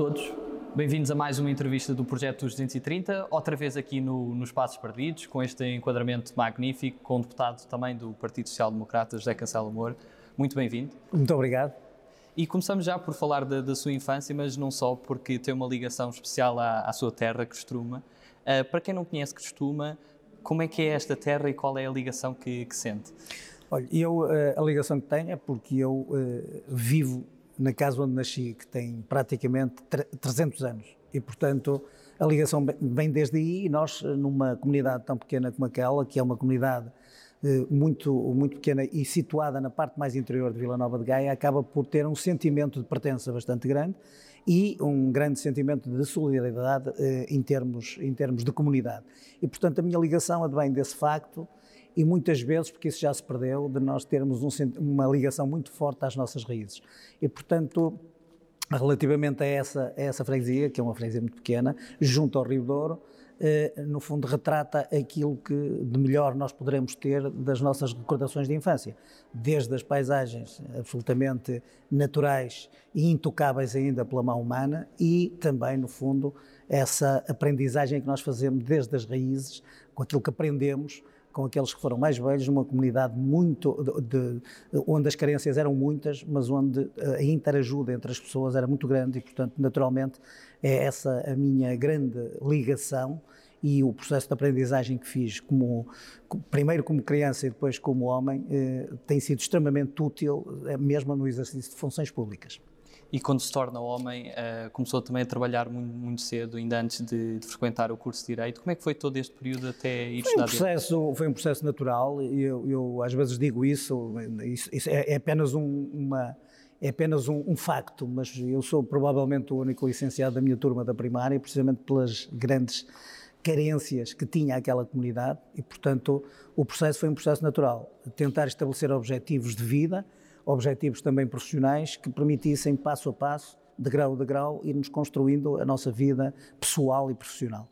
Olá a todos, bem-vindos a mais uma entrevista do Projeto dos 230, outra vez aqui no, nos Passos Perdidos, com este enquadramento magnífico, com um deputado também do Partido Social Democrata, José Cancelo Amor. Muito bem-vindo. Muito obrigado. E começamos já por falar da, da, sua infância, mas não só, porque tem uma ligação especial à, à sua terra, Costuma. Uh, para quem não conhece Costuma, como é que é esta terra e qual é a ligação que, que sente? Olha, eu, eh, a ligação que tenho é porque eu uh, vivo na casa onde nasci, que tem praticamente 300 anos. E, portanto, a ligação vem desde aí e nós, numa comunidade tão pequena como aquela, que é uma comunidade eh, muito, muito pequena e situada na parte mais interior de Vila Nova de Gaia, acaba por ter um sentimento de pertença bastante grande e um grande sentimento de solidariedade eh, em, termos, em termos de comunidade. E, portanto, a minha ligação advém desse facto e muitas vezes, porque isso já se perdeu, de nós termos um, uma ligação muito forte às nossas raízes. E, portanto, relativamente a essa, a essa freguesia, que é uma freguesia muito pequena, junto ao Rio Douro, eh, no fundo retrata aquilo que de melhor nós poderemos ter das nossas recordações de infância, desde as paisagens absolutamente naturais e intocáveis ainda pela mão humana e também, no fundo, essa aprendizagem que nós fazemos desde as raízes, com aquilo que aprendemos com aqueles que foram mais velhos, numa comunidade muito de, de, onde as carências eram muitas, mas onde a interajuda entre as pessoas era muito grande e, portanto, naturalmente, é essa a minha grande ligação e o processo de aprendizagem que fiz como primeiro como criança e depois como homem eh, tem sido extremamente útil eh, mesmo no exercício de funções públicas e quando se torna homem uh, começou também a trabalhar muito, muito cedo, ainda antes de, de, frequentar o curso de Direito. Como é que foi todo este período até ir foi estudar um processo, Foi um processo natural eu, eu, às vezes digo isso, isso, isso é, é, apenas um, uma é apenas um, um, facto, mas eu sou provavelmente o único licenciado da minha turma da primária, precisamente pelas grandes carências que tinha aquela comunidade e, portanto, o processo foi um processo natural. Tentar estabelecer objetivos de vida, objetivos também profissionais que permitissem passo a passo, de grau a grau, irmos construindo a nossa vida pessoal e profissional.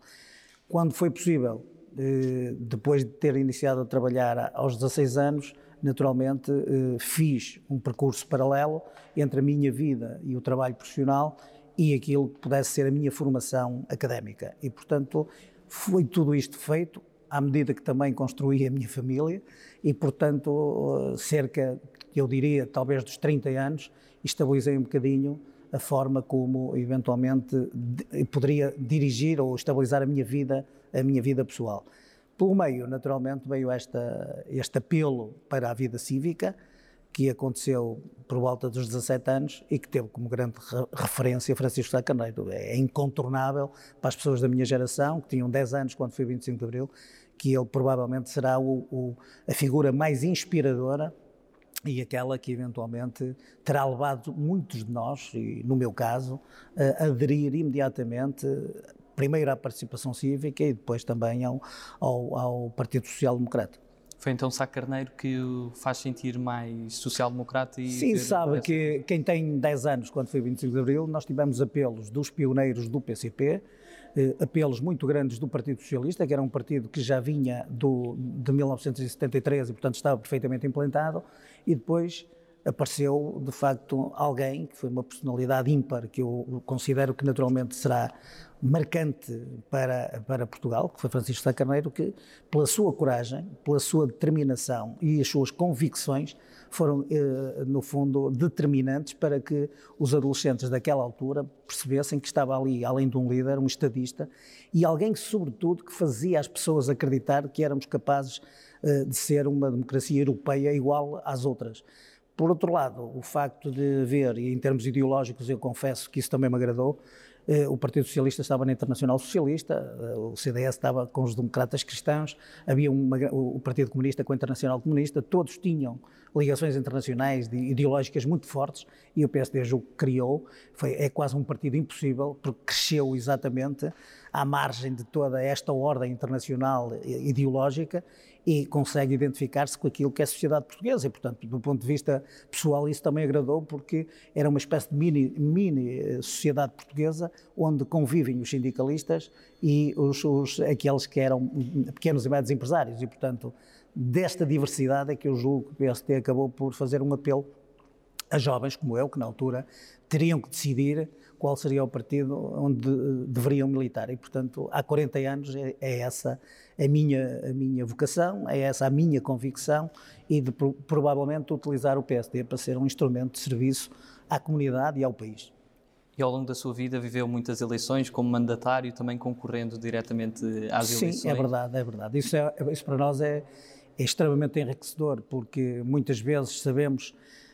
Quando foi possível, eh, depois de ter iniciado a trabalhar aos 16 anos, naturalmente eh, fiz um percurso paralelo entre a minha vida e o trabalho profissional e aquilo que pudesse ser a minha formação académica. E, portanto, foi tudo isto feito à medida que também construí a minha família e, portanto, cerca eu diria, talvez dos 30 anos, estabilizei um bocadinho a forma como eventualmente poderia dirigir ou estabilizar a minha vida, a minha vida pessoal. Pelo meio, naturalmente, veio esta, este apelo para a vida cívica, que aconteceu por volta dos 17 anos e que teve como grande referência Francisco Sá Carneiro. É incontornável para as pessoas da minha geração, que tinham 10 anos quando foi 25 de Abril, que ele provavelmente será o, o, a figura mais inspiradora e aquela que eventualmente terá levado muitos de nós, e no meu caso, a aderir imediatamente primeiro à participação cívica e depois também ao, ao, ao Partido Social Democrata. Foi então Sá Carneiro que o faz sentir mais social-democrata e... Sim, sabe que quem tem 10 anos, quando foi 25 de Abril, nós tivemos apelos dos pioneiros do PCP, apelos muito grandes do Partido Socialista, que era um partido que já vinha do, de 1973 e, portanto, estava perfeitamente implantado, e depois apareceu, de facto, alguém que foi uma personalidade ímpar, que eu considero que naturalmente será marcante para, para Portugal, que foi Francisco Sá Carneiro, que pela sua coragem, pela sua determinação e as suas convicções foram, eh, no fundo, determinantes para que os adolescentes daquela altura percebessem que estava ali, além de um líder, um estadista e alguém que, sobretudo, que fazia as pessoas acreditar que éramos capazes eh, de ser uma democracia europeia igual às outras. Por outro lado, o facto de ver, e em termos ideológicos eu confesso que isso também me agradou, o Partido Socialista estava na Internacional Socialista, eh, o CDS estava com os democratas cristãos, havia uma, o Partido Comunista com a Internacional Comunista, todos tinham ligações internacionais ideológicas muito fortes e o PSD julgo que criou, foi, é quase um partido impossível, porque cresceu exatamente à margem de toda esta ordem internacional ideológica e consegue identificar-se com aquilo que é a sociedade portuguesa. E, portanto, do ponto de vista pessoal isso também agradou porque era uma espécie de mini, mini eh, sociedade portuguesa onde convivem os sindicalistas e os, os, aqueles que eram pequenos e médios empresários. E, portanto, desta diversidade é que eu julgo que o PST acabou por fazer um apelo a jovens como eu, que na altura teriam que decidir qual seria o partido onde deveriam militar. E, portanto, há 40 anos é, é essa a minha, a minha vocação, é essa a minha convicção e de provavelmente utilizar o PSD para ser um instrumento de serviço à comunidade e ao país. E ao longo da sua vida viveu muitas eleições como mandatário, também concorrendo diretamente às Sim, eleições. Sim, é verdade, é verdade. Isso, é, isso para nós é, é extremamente enriquecedor, porque muitas vezes sabemos eh,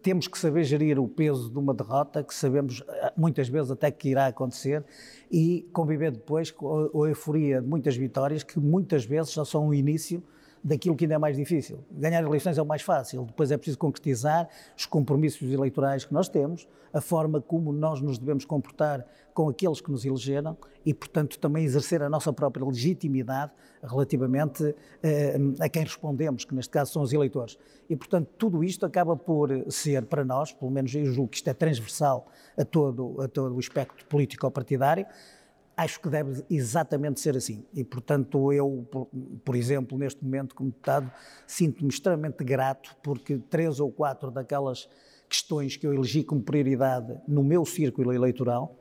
temos que saber gerir o peso de uma derrota, que sabemos eh, muitas vezes até que irá acontecer, e conviver depois com a, a euforia de muitas vitórias, que muitas vezes já são o início daquilo que ainda é mais difícil. Ganhar eleições é o mais fácil, depois é preciso concretizar os compromissos eleitorais que nós temos, a forma como nós nos devemos comportar com aqueles que nos elegeram e, portanto, também exercer a nossa própria legitimidade relativamente eh, a quem respondemos, que neste caso são os eleitores. E, portanto, tudo isto acaba por ser para nós, pelo menos eu julgo que isto é transversal a todo, a todo o espectro político-partidário, acho que deve exatamente ser assim. E, portanto, eu, por, por exemplo, neste momento, como deputado, sinto-me extremamente grato porque três ou quatro daquelas questões que eu elegi como prioridade no meu círculo eleitoral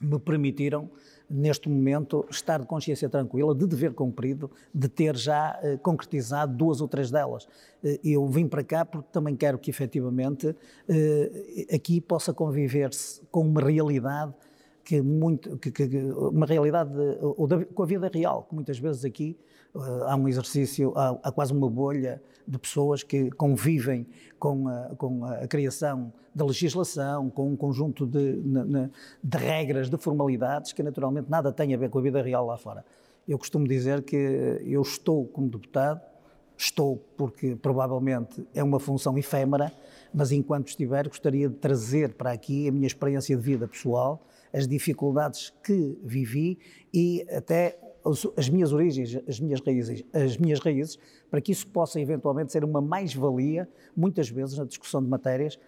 me permitiram, neste momento, estar de consciência tranquila, de dever cumprido, de ter já eh, concretizado duas ou três delas. Eh, eu vim para cá porque também quero que, efetivamente, eh, aqui possa conviver-se com uma realidade que muito, que, que, uma realidade da, com a vida real, que muitas vezes aqui uh, há um exercício, há, há, quase uma bolha de pessoas que convivem com a, com a criação da legislação, com um conjunto de, de, de regras, de formalidades que naturalmente nada têm a ver com a vida real lá fora. Eu costumo dizer que eu estou como deputado, estou porque provavelmente é uma função efêmera, mas enquanto estiver gostaria de trazer para aqui a minha experiência de vida pessoal, as dificuldades que vivi e até as minhas origens, as minhas raízes, as minhas raízes, para que isso possa eventualmente ser uma mais-valia, muitas vezes na discussão de matérias,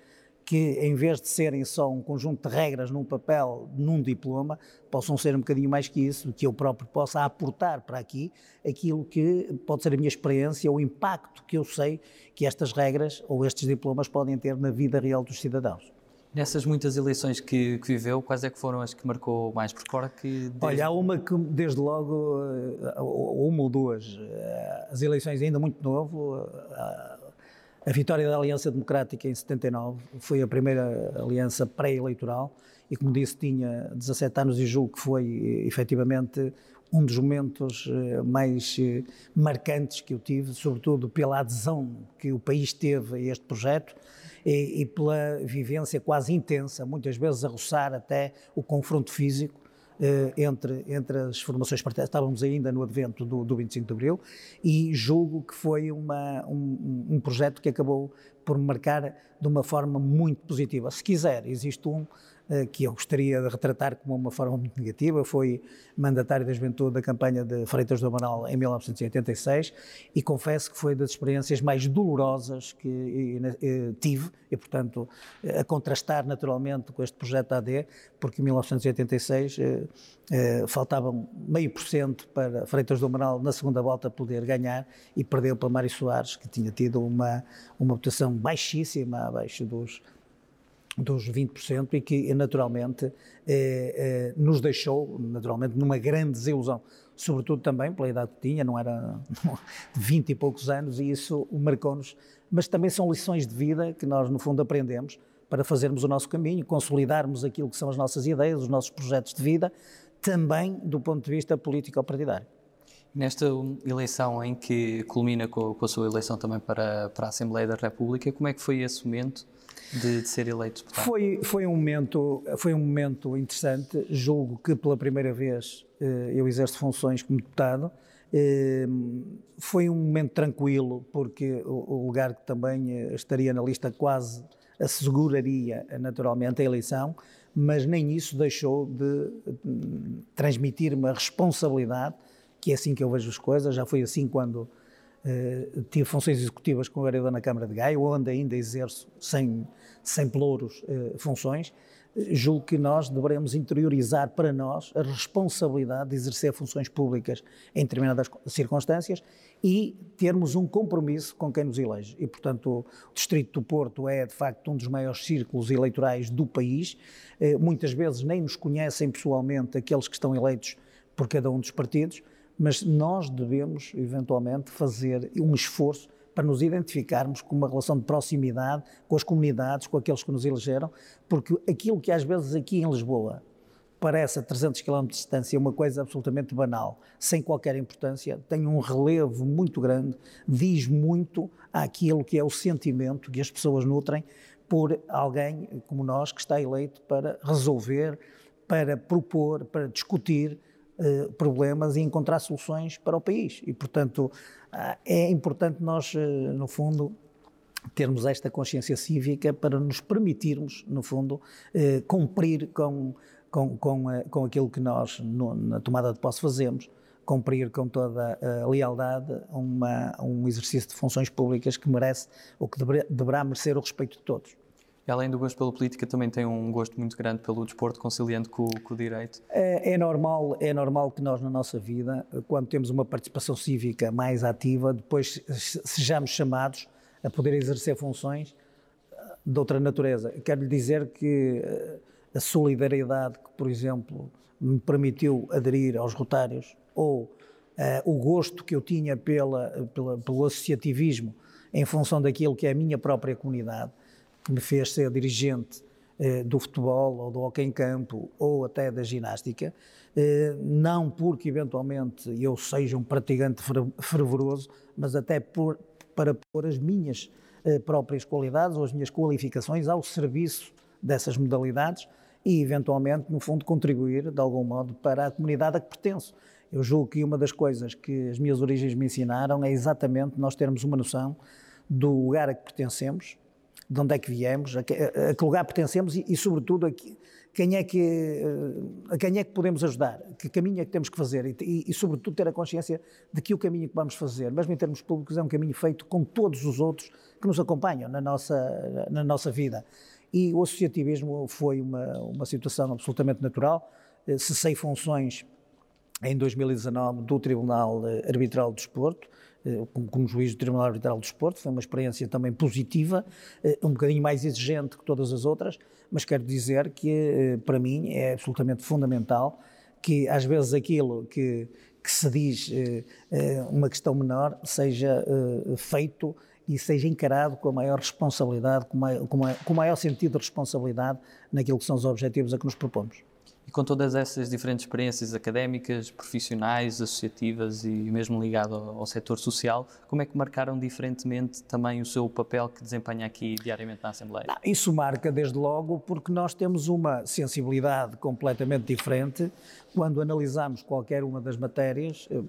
que em vez de serem só um conjunto de regras num papel, num diploma, possam ser um bocadinho mais que isso, que eu próprio possa aportar para aqui aquilo que pode ser a minha experiência, o impacto que eu sei que estas regras ou estes diplomas podem ter na vida real dos cidadãos. Nessas muitas eleições que, que, viveu, quais é que foram as que marcou mais? Porque agora que... Desde... Olha, há uma que desde logo, eh, uma ou duas, eh, as eleições ainda muito novo, eh, a vitória da Aliança Democrática em 79 foi a primeira aliança pré-eleitoral e, como disse, tinha 17 anos e julgo que foi efetivamente um dos momentos mais marcantes que eu tive, sobretudo pela adesão que o país teve a este projeto e, e pela vivência quase intensa, muitas vezes a roçar até o confronto físico eh, entre, entre as formações partidárias. Estávamos ainda no advento do, do 25 de Abril e julgo que foi uma, um, um projeto que acabou por marcar de uma forma muito positiva. Se quiser, existe um que eu gostaria de retratar como uma forma muito negativa. Foi mandatário da juventude da campanha de Freitas do Amaral em 1986 e confesso que foi das experiências mais dolorosas que tive e, portanto, a contrastar naturalmente com este projeto AD, porque em 1986 eh, eh, faltavam meio por cento para Freitas do Amaral na segunda volta poder ganhar e perdeu para Mário Soares, que tinha tido uma, uma votação baixíssima, abaixo dos dos 20% e que naturalmente eh, eh, nos deixou naturalmente numa grande desilusão, sobretudo também pela idade que tinha, não era de 20 e poucos anos e isso marcou-nos, mas também são lições de vida que nós no fundo aprendemos para fazermos o nosso caminho, consolidarmos aquilo que são as nossas ideias, os nossos projetos de vida, também do ponto de vista político-partidário. Nesta eleição em que culmina com, a sua eleição também para, para a Assembleia da República, como é que foi esse momento de, de ser eleito deputado? Foi, foi, um momento, foi um momento interessante. Julgo que pela primeira vez eh, eu exerço funções como deputado. Eh, foi um momento tranquilo, porque o, lugar que também eh, estaria na lista quase asseguraria naturalmente a eleição, mas nem isso deixou de transmitir-me a responsabilidade, que é assim que eu vejo as coisas. Já foi assim quando Uh, tive funções executivas com o vereador na Câmara de Gaia, onde ainda exerço sem, sem pelouros uh, funções, julgo que nós devemos interiorizar para nós a responsabilidade de exercer funções públicas em determinadas circunstâncias e termos um compromisso com quem nos elege. E, portanto, o Distrito do Porto é, de facto, um dos maiores círculos eleitorais do país. Eh, muitas vezes nem nos conhecem pessoalmente aqueles que estão eleitos por cada um dos partidos, mas nós devemos, eventualmente, fazer um esforço para nos identificarmos com uma relação de proximidade com as comunidades, com aqueles que nos elegeram, porque aquilo que às vezes aqui em Lisboa parece a 300 km de distância uma coisa absolutamente banal, sem qualquer importância, tem um relevo muito grande, diz muito àquilo que é o sentimento que as pessoas nutrem por alguém como nós que está eleito para resolver, para propor, para discutir eh, problemas e encontrar soluções para o país. E, portanto, ah, é importante nós, eh, no fundo, termos esta consciência cívica para nos permitirmos, no fundo, eh, cumprir com, com, com, eh, com aquilo que nós, na tomada de posse, fazemos, cumprir com toda a lealdade uma, um exercício de funções públicas que merece, ou que deverá merecer o respeito de todos. Além do gosto pela política, também tem um gosto muito grande pelo desporto, conciliando com, com o direito? É, é, normal, é normal que nós, na nossa vida, quando temos uma participação cívica mais ativa, depois sejamos chamados a poder exercer funções eh, de outra natureza. Quero lhe dizer que eh, a solidariedade que, por exemplo, me permitiu aderir aos Rotários, ou uh, o gosto que eu tinha pela, pela, pelo associativismo em função daquilo que é a minha própria comunidade, que me fez ser dirigente eh, do futebol ou do hockey em campo ou até da ginástica, eh, não porque eventualmente eu seja um praticante fervoroso, mas até por, para pôr as minhas eh, próprias qualidades ou as minhas qualificações ao serviço dessas modalidades e eventualmente, no fundo, contribuir de algum modo para a comunidade a que pertenço. Eu julgo que uma das coisas que as minhas origens me ensinaram é exatamente nós termos uma noção do lugar a que pertencemos, de onde é que viemos, a que, a que lugar pertencemos e, e sobretudo, a, quem é que, a quem é que podemos ajudar, que caminho é que temos que fazer e, e, e, sobretudo, ter a consciência de que o caminho que vamos fazer, mesmo em termos públicos, é um caminho feito com todos os outros que nos acompanham na nossa, na nossa vida. E o associativismo foi uma, uma situação absolutamente natural. Eh, cessei funções em 2019 do Tribunal Arbitral do Desporto, eh, como, juiz do Tribunal Arbitral do Desporto, foi uma experiência também positiva, eh, um bocadinho mais exigente que todas as outras, mas quero dizer que eh, para mim é absolutamente fundamental que às vezes aquilo que, que se diz uma questão menor seja feito e seja encarado com a maior responsabilidade, com, com o maior sentido de responsabilidade naquilo que são os objetivos a que nos propomos. E com todas essas diferentes experiências académicas, profissionais, associativas e mesmo ligado ao, ao setor social, como é que marcaram diferentemente também o seu papel que desempenha aqui diariamente na Assembleia? Não, isso marca desde logo porque nós temos uma sensibilidade completamente diferente quando analisamos qualquer uma das matérias, eh,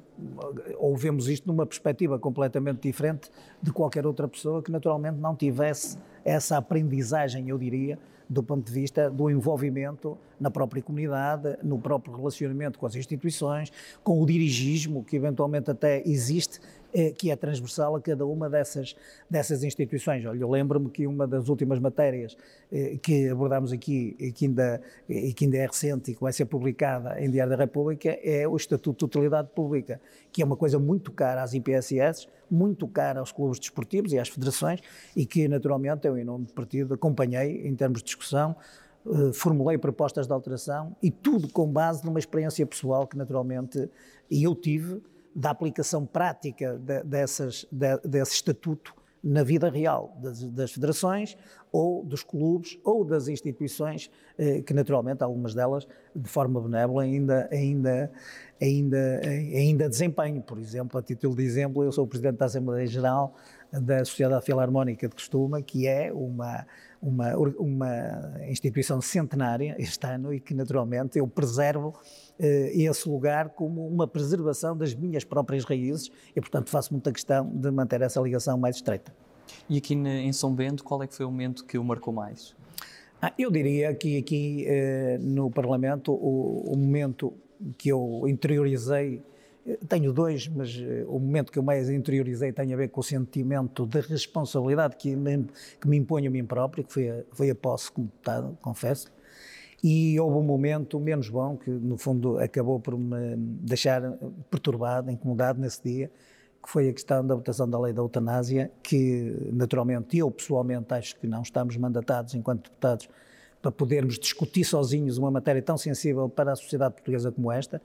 ou vemos isto numa perspectiva completamente diferente de qualquer outra pessoa que naturalmente não tivesse essa aprendizagem, eu diria, do ponto de vista do envolvimento na própria comunidade, no próprio relacionamento com as instituições, com o dirigismo que eventualmente até existe, que é transversal a cada uma dessas, dessas instituições. Olha, eu lembro-me que uma das últimas matérias eh, que abordámos aqui e que, ainda, e que ainda é recente e que vai ser publicada em Diário da República é o Estatuto de Utilidade Pública, que é uma coisa muito cara às IPSS, muito cara aos clubes desportivos e às federações e que, naturalmente, eu, em nome do partido, acompanhei em termos de discussão, eh, formulei propostas de alteração e tudo com base numa experiência pessoal que, naturalmente, eu tive da aplicação prática de, dessas, de, desse estatuto na vida real das, das, federações ou dos clubes ou das instituições eh, que naturalmente algumas delas de forma benévola ainda ainda ainda ainda desempenho. Por exemplo a título de exemplo eu sou o presidente da Assembleia Geral da Sociedade Filarmónica de Costuma que é uma uma uma instituição centenária este ano e que naturalmente eu preservo eh, esse lugar como uma preservação das minhas próprias raízes e, portanto, faço muita questão de manter essa ligação mais estreita. E aqui em São Bento, qual é que foi o momento que o marcou mais? Ah, eu diria que aqui eh, no Parlamento o, o, momento que eu interiorizei, tenho dois, mas eh, o momento que eu mais interiorizei tem a ver com o sentimento de responsabilidade que me, que me a mim próprio, que foi a, foi a posse como deputado, confesso, E houve um momento menos bom, que no fundo acabou por me deixar perturbado, incomodado nesse dia, que foi a questão da votação da lei da eutanásia, que naturalmente eu pessoalmente acho que não estamos mandatados enquanto deputados para podermos discutir sozinhos uma matéria tão sensível para a sociedade portuguesa como esta.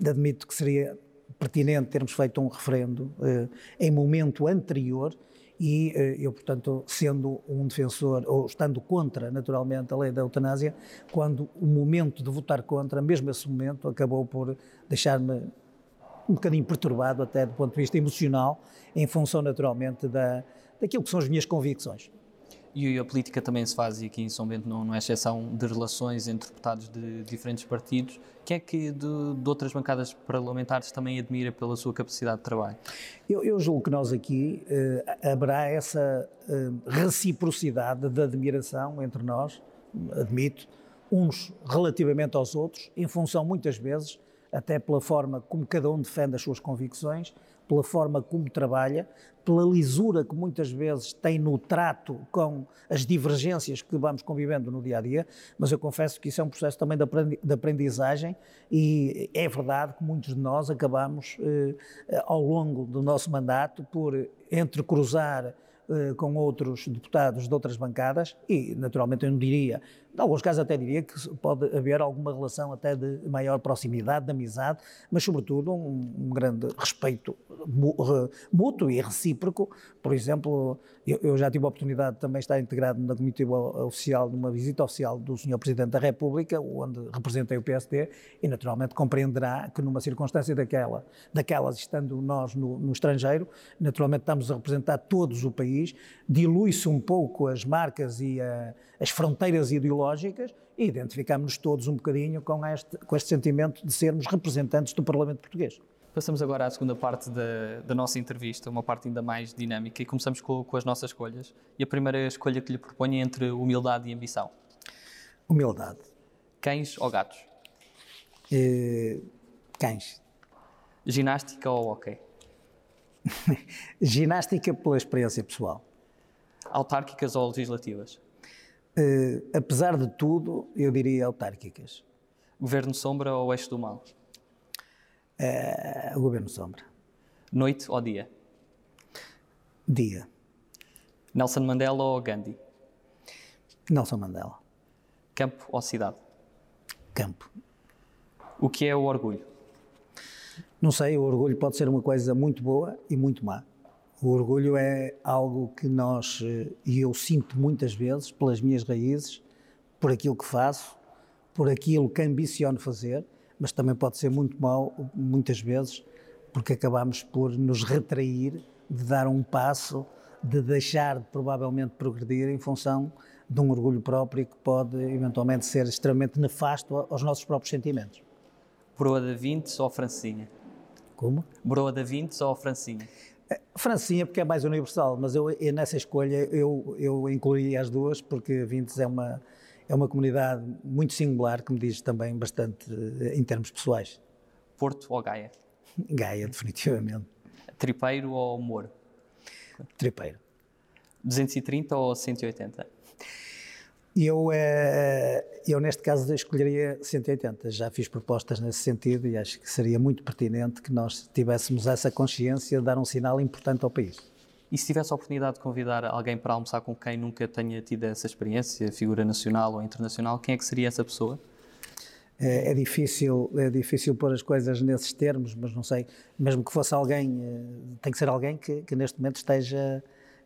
Admito que seria pertinente termos feito um referendo eh, em momento anterior e eh, eu, portanto, sendo um defensor, ou estando contra, naturalmente, a lei da eutanásia, quando o momento de votar contra, mesmo esse momento, acabou por deixar-me um bocadinho perturbado até do ponto de vista emocional, em função, naturalmente, da, daquilo que são as minhas convicções. E a política também se faz, e aqui em São Bento não, não é exceção, de relações entre deputados de diferentes partidos. Quem é que de, de, outras bancadas parlamentares também admira pela sua capacidade de trabalho? Eu, eu julgo que nós aqui eh, haverá essa eh, reciprocidade de admiração entre nós, admito, uns relativamente aos outros, em função muitas vezes até pela forma como cada um defende as suas convicções, pela forma como trabalha, pela lisura que muitas vezes tem no trato com as divergências que vamos convivendo no dia a dia, mas eu confesso que isso é um processo também de aprendizagem e é verdade que muitos de nós acabamos, eh, ao longo do nosso mandato, por entrecruzar eh, com outros deputados de outras bancadas e, naturalmente, eu não diria em alguns casos até diria que pode haver alguma relação até de maior proximidade, de amizade, mas sobretudo um, um grande respeito mútuo e recíproco. Por exemplo, eu, eu, já tive a oportunidade de também estar integrado na comitiva oficial, numa visita oficial do Sr. Presidente da República, onde representei o PSD, e naturalmente compreenderá que numa circunstância daquela, daquelas, estando nós no, no estrangeiro, naturalmente estamos a representar todos o país, dilui-se um pouco as marcas e a, as fronteiras ideológicas e identificamos-nos todos um bocadinho com este, com este sentimento de sermos representantes do Parlamento Português. Passamos agora à segunda parte da, da nossa entrevista, uma parte ainda mais dinâmica, e começamos com, com, as nossas escolhas. E a primeira escolha que lhe proponho é entre humildade e ambição. Humildade. Cães ou gatos? Eh, cães. Ginástica ou hockey? Ginástica pela experiência pessoal. Autárquicas ou legislativas? Uh, apesar de tudo, eu diria autárquicas. Governo sombra ou eixo do mal? Uh, governo sombra. Noite ou dia? Dia. Nelson Mandela ou Gandhi? Nelson Mandela. Campo ou cidade? Campo. O que é o orgulho? Não sei, o orgulho pode ser uma coisa muito boa e muito má. O orgulho é algo que nós, eh, e eu sinto muitas vezes, pelas minhas raízes, por aquilo que faço, por aquilo que ambiciono fazer, mas também pode ser muito mau, muitas vezes, porque acabamos por nos retrair de dar um passo, de deixar de provavelmente progredir em função de um orgulho próprio que pode eventualmente ser extremamente nefasto aos nossos próprios sentimentos. Broa da Vintes ou Francinha? Como? Broa da Vintes ou Francinha? Francinha, porque é mais universal, mas eu, nessa escolha eu, eu incluí as duas, porque Vintes é uma, é uma comunidade muito singular, que me diz também bastante eh, em termos pessoais. Porto ou Gaia? Gaia, definitivamente. Tripeiro ou Moro? Tripeiro. 230 ou 180? Eu, eh, eu, neste caso, escolheria 180. Já fiz propostas nesse sentido e acho que seria muito pertinente que nós tivéssemos essa consciência de dar um sinal importante ao país. E se tivesse a oportunidade de convidar alguém para almoçar com quem nunca tenha tido essa experiência, figura nacional ou internacional, quem é que seria essa pessoa? É, é difícil, é difícil pôr as coisas nesses termos, mas não sei. Mesmo que fosse alguém, eh, tem que ser alguém que, que neste momento esteja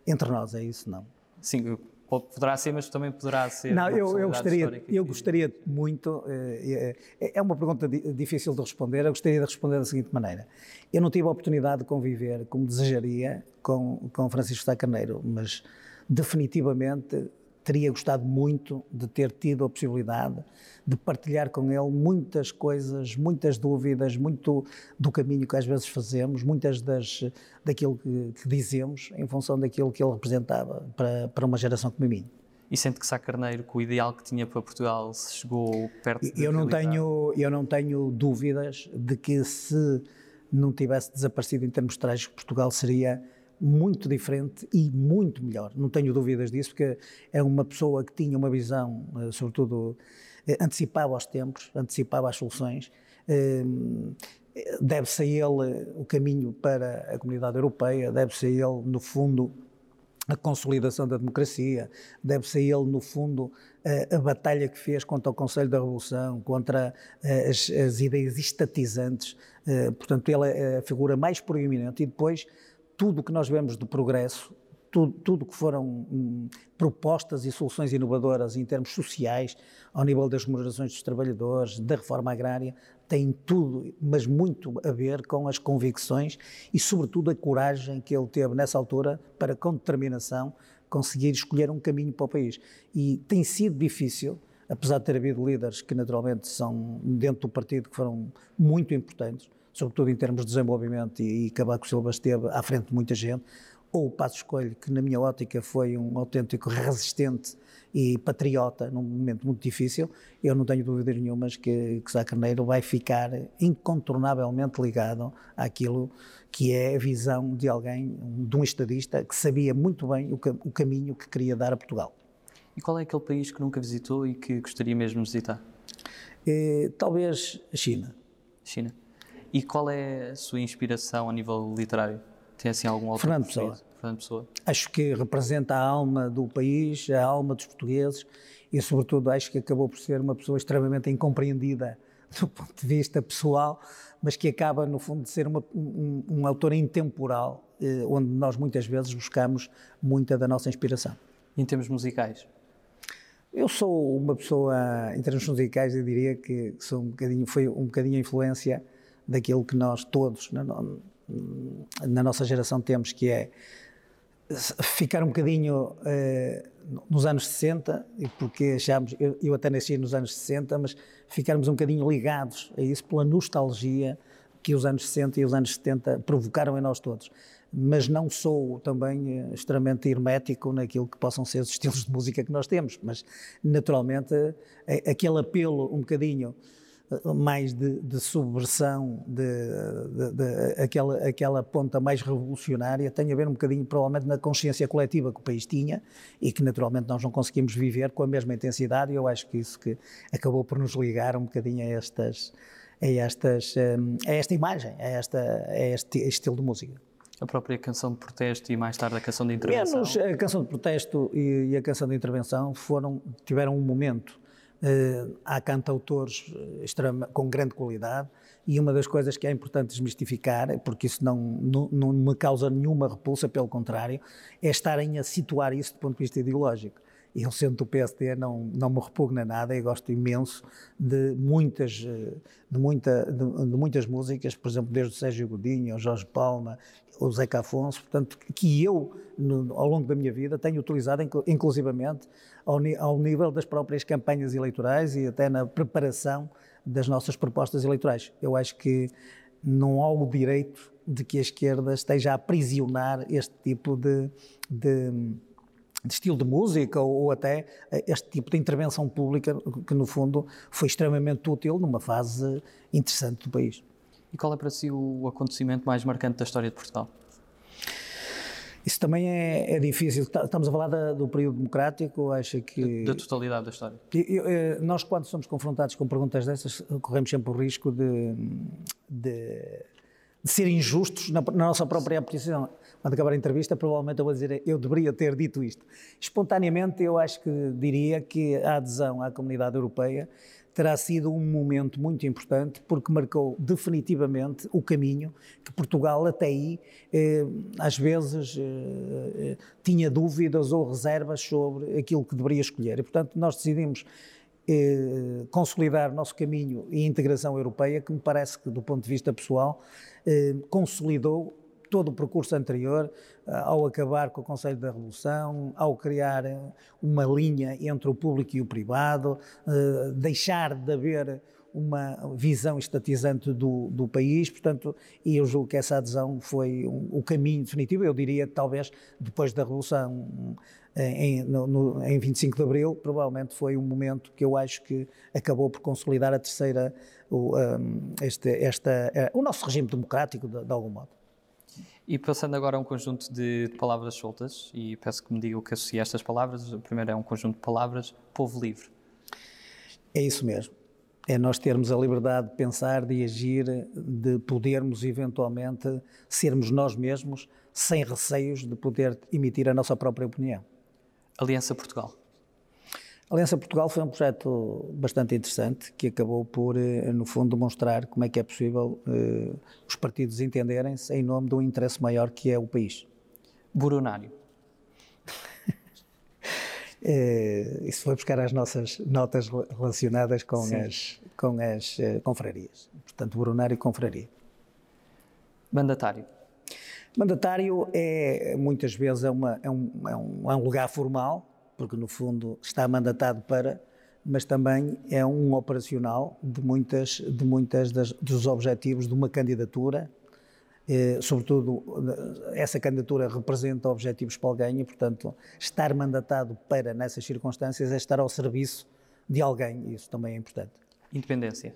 entre nós, é isso, não? Sim, Poderá ser, mas também poderá ser. Não, eu, eu gostaria, eu gostaria muito. É, é uma pergunta difícil de responder. Eu gostaria de responder da seguinte maneira: eu não tive a oportunidade de conviver como desejaria com, com Francisco Sá Carneiro, mas definitivamente teria gostado muito de ter tido a possibilidade de partilhar com ele muitas coisas, muitas dúvidas, muito do caminho que às vezes fazemos, muitas das daquilo que, que dizemos em função daquilo que ele representava para, para uma geração como a minha. E sente que Sá Carneiro, com o ideal que tinha para Portugal, se chegou perto de eu não tenho Eu não tenho dúvidas de que se não tivesse desaparecido em termos trágicos, Portugal seria muito diferente e muito melhor. Não tenho dúvidas disso, porque é uma pessoa que tinha uma visão, eh, sobretudo antecipava os tempos, antecipava as soluções. Deve-se a ele o caminho para a comunidade europeia, deve-se a ele, no fundo, a consolidação da democracia, deve-se a ele, no fundo, a, a, batalha que fez contra o Conselho da Revolução, contra as, as ideias estatizantes. Portanto, ele é a figura mais proeminente. E depois, tudo o que nós vemos de progresso, tudo, tudo que foram hum, propostas e soluções inovadoras em termos sociais, ao nível das remunerações dos trabalhadores, da reforma agrária, tem tudo, mas muito a ver com as convicções e, sobretudo, a coragem que ele teve nessa altura para, com determinação, conseguir escolher um caminho para o país. E tem sido difícil, apesar de ter havido líderes que, naturalmente, são dentro do partido que foram muito importantes, sobretudo em termos de desenvolvimento, e, e Cavaco Silva esteve à frente de muita gente, ou o Passo Escolho, que na minha ótica foi um autêntico resistente e patriota num momento muito difícil, eu não tenho dúvidas nenhumas que, que Sá Carneiro vai ficar incontornavelmente ligado àquilo que é a visão de alguém, de um estadista, que sabia muito bem o, o caminho que queria dar a Portugal. E qual é aquele país que nunca visitou e que gostaria mesmo de visitar? Eh, talvez a China. China. E qual é a sua inspiração a nível literário? Tem assim algum autor Fernando Pessoa. Fernando Pessoa. Acho que representa a alma do país, a alma dos portugueses e, sobretudo, acho que acabou por ser uma pessoa extremamente incompreendida do ponto de vista pessoal, mas que acaba, no fundo, de ser uma, um, um, autor intemporal, eh, onde nós muitas vezes buscamos muita da nossa inspiração. Em termos musicais? Eu sou uma pessoa, em termos musicais, eu diria que sou um bocadinho, foi um bocadinho a influência daquilo que nós todos, na nossa geração temos, que é ficar um bocadinho eh, nos anos 60, porque achámos, eu, eu, até nasci nos anos 60, mas ficarmos um bocadinho ligados a isso pela nostalgia que os anos 60 e os anos 70 provocaram em nós todos. Mas não sou também eh, extremamente hermético naquilo que possam ser os estilos de música que nós temos, mas naturalmente eh, aquele apelo um bocadinho mais de, de subversão, de, de, de, aquela, aquela ponta mais revolucionária, tem a ver um bocadinho, provavelmente, na consciência coletiva que o país tinha e que, naturalmente, nós não conseguimos viver com a mesma intensidade. E eu acho que isso que acabou por nos ligar um bocadinho a estas. A, estas, hum, a esta imagem, a, esta, a este estilo de música. A própria canção de protesto e mais tarde a canção de intervenção? Menos a canção de protesto e, e a canção de intervenção foram, tiveram um momento há cantautores eh, com grande qualidade e uma das coisas que é importante desmistificar, porque isso não, não, não, me causa nenhuma repulsa, pelo contrário, é estarem a situar isso do ponto de vista ideológico. Eu, sendo do PSD, não, não me repugna nada e gosto imenso de muitas, eh, de, muita, de, de muitas músicas, por exemplo, desde o Sérgio Godinho, o Jorge Palma, o Zeca Afonso, portanto, que eu, no, ao longo da minha vida, tenho utilizado, inclusivamente, ao, ao nível das próprias campanhas eleitorais e até na preparação das nossas propostas eleitorais. Eu acho que não há o direito de que a esquerda esteja a aprisionar este tipo de, de, de estilo de música ou, ou, até este tipo de intervenção pública que, no fundo, foi extremamente útil numa fase interessante do país. E qual é para si o acontecimento mais marcante da história de Portugal? Isso também é, é difícil. Estamos a falar da, do período democrático, acho que... Da, da totalidade da história. Eu, eu, nós, quando somos confrontados com perguntas dessas, corremos sempre o risco de, de, de ser injustos na, na, nossa própria posição. Quando acabar a entrevista, provavelmente eu vou dizer eu deveria ter dito isto. Espontaneamente, eu acho que diria que a adesão à comunidade europeia terá sido um momento muito importante porque marcou definitivamente o caminho que Portugal até aí eh, às vezes eh, eh, tinha dúvidas ou reservas sobre aquilo que deveria escolher. E, portanto, nós decidimos eh, consolidar o nosso caminho e integração europeia, que me parece que, do ponto de vista pessoal, eh, consolidou todo o percurso anterior, eh, ao acabar com o Conselho da Revolução, ao criar eh, uma linha entre o público e o privado, eh, deixar de haver uma visão estatizante do, do país, portanto, e eu julgo que essa adesão foi um, o caminho definitivo, eu diria talvez depois da Revolução em, no, em 25 de Abril, provavelmente foi um momento que eu acho que acabou por consolidar a terceira, o, um, este, esta, o nosso regime democrático, de, de algum modo. E passando agora a um conjunto de, palavras soltas, e peço que me diga o que associa estas palavras. O primeiro é um conjunto de palavras, povo livre. É isso mesmo. É nós termos a liberdade de pensar, de agir, de podermos eventualmente sermos nós mesmos, sem receios de poder emitir a nossa própria opinião. Aliança Portugal. A Aliança Portugal foi um projeto bastante interessante que acabou por, eh, no fundo, demonstrar como é que é possível uh, os partidos entenderem-se em nome de um interesse maior que é o país. Buronário. é, isso foi buscar as nossas notas relacionadas com Sim. as, com as uh, confrarias. Portanto, Buronário e confraria. Mandatário. Mandatário é, muitas vezes, é, uma, é, um, é, um, é um lugar formal, porque no fundo está mandatado para, mas também é um operacional de muitas, de muitas das, dos objetivos de uma candidatura, eh, sobretudo essa candidatura representa objetivos para alguém e, portanto, estar mandatado para nessas circunstâncias é estar ao serviço de alguém, e isso também é importante. Independência.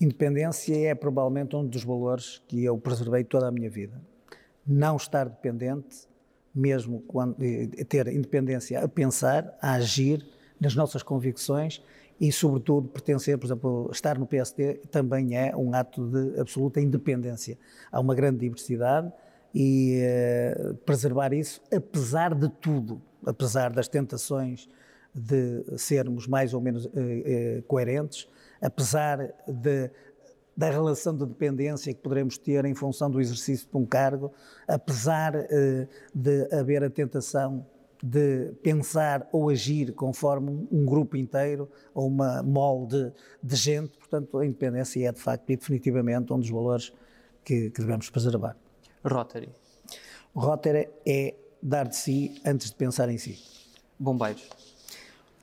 Independência é provavelmente um dos valores que eu preservei toda a minha vida. Não estar dependente mesmo quando, ter independência a pensar, a agir nas nossas convicções e, sobretudo, pertencer, por exemplo, estar no PSD também é um ato de absoluta independência. Há uma grande diversidade e uh, preservar isso, apesar de tudo, apesar das tentações de sermos mais ou menos uh, uh, coerentes, apesar de da relação de dependência que poderemos ter em função do exercício de um cargo, apesar eh, de haver a tentação de pensar ou agir conforme um grupo inteiro ou uma molde de gente. Portanto, a independência é de facto e definitivamente um dos valores que, que devemos preservar. Rotary. Rotary é dar de si antes de pensar em si. Bombeiros.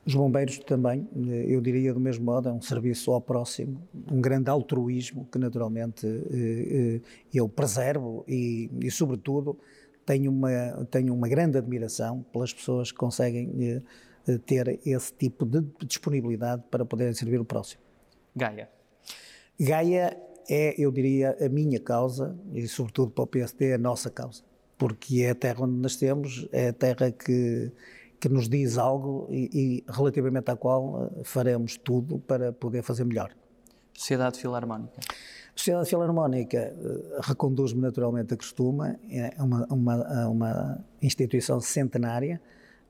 Os bombeiros também, eu diria do mesmo modo, é um serviço ao próximo, um grande altruísmo que naturalmente eh, eh, eu preservo e, e sobretudo, tenho uma, tenho uma grande admiração pelas pessoas que conseguem eh, ter esse tipo de disponibilidade para poderem servir o próximo. Gaia. Gaia é, eu diria, a minha causa e, sobretudo, para o PSD, a nossa causa, porque é a terra onde nascemos, é a terra que que nos diz algo e, e, relativamente à qual eh, faremos tudo para poder fazer melhor. Sociedade Filarmónica. A Sociedade Filarmónica uh, reconduz-me naturalmente a costume, é uma, uma, uma instituição centenária,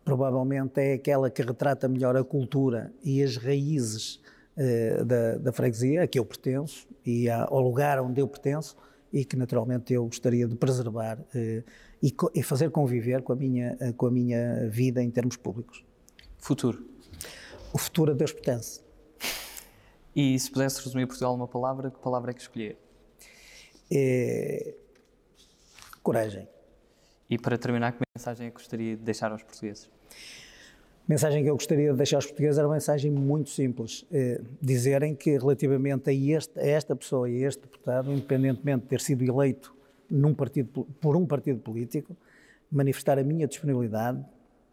provavelmente é aquela que retrata melhor a cultura e as raízes uh, da, da, freguesia a que eu pertenço e ao lugar onde eu pertenço e que naturalmente eu gostaria de preservar uh, e, e fazer conviver com a, minha, eh, com a minha vida em termos públicos. Futuro? O futuro a Deus pertence. E se pudesse resumir Portugal numa palavra, que palavra é que escolher? É... Coragem. E para terminar, que mensagem é que gostaria de deixar aos portugueses? A mensagem que eu gostaria de deixar aos portugueses era uma mensagem muito simples. É, dizerem que relativamente a, este, a esta pessoa e a este deputado, independentemente de ter sido eleito num partido, por um partido político, manifestar a minha disponibilidade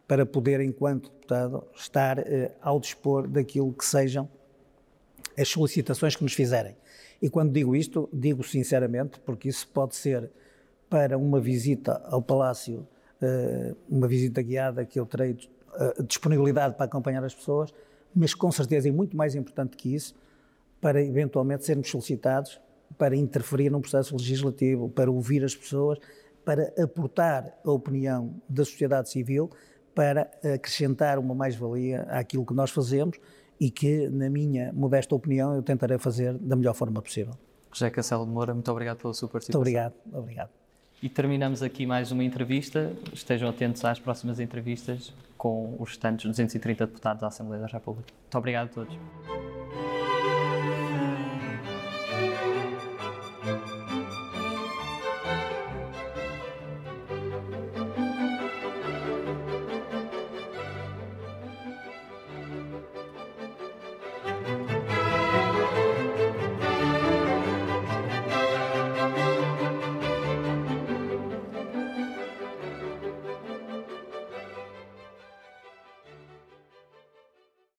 para poder, enquanto deputado, estar eh, ao dispor daquilo que sejam as solicitações que nos fizerem. E quando digo isto, digo sinceramente, porque isso pode ser para uma visita ao Palácio, eh, uma visita guiada que eu terei eh, disponibilidade para acompanhar as pessoas, mas com certeza, e muito mais importante que isso, para eventualmente sermos solicitados para interferir num processo legislativo, para ouvir as pessoas, para aportar a opinião da sociedade civil, para acrescentar uma mais-valia àquilo que nós fazemos e que, na minha modesta opinião, eu tentarei fazer da melhor forma possível. José Castelo de Moura, muito obrigado pela sua participação. Muito obrigado, obrigado. E terminamos aqui mais uma entrevista. Estejam atentos às próximas entrevistas com os restantes 230 deputados da Assembleia da República. Muito obrigado a todos.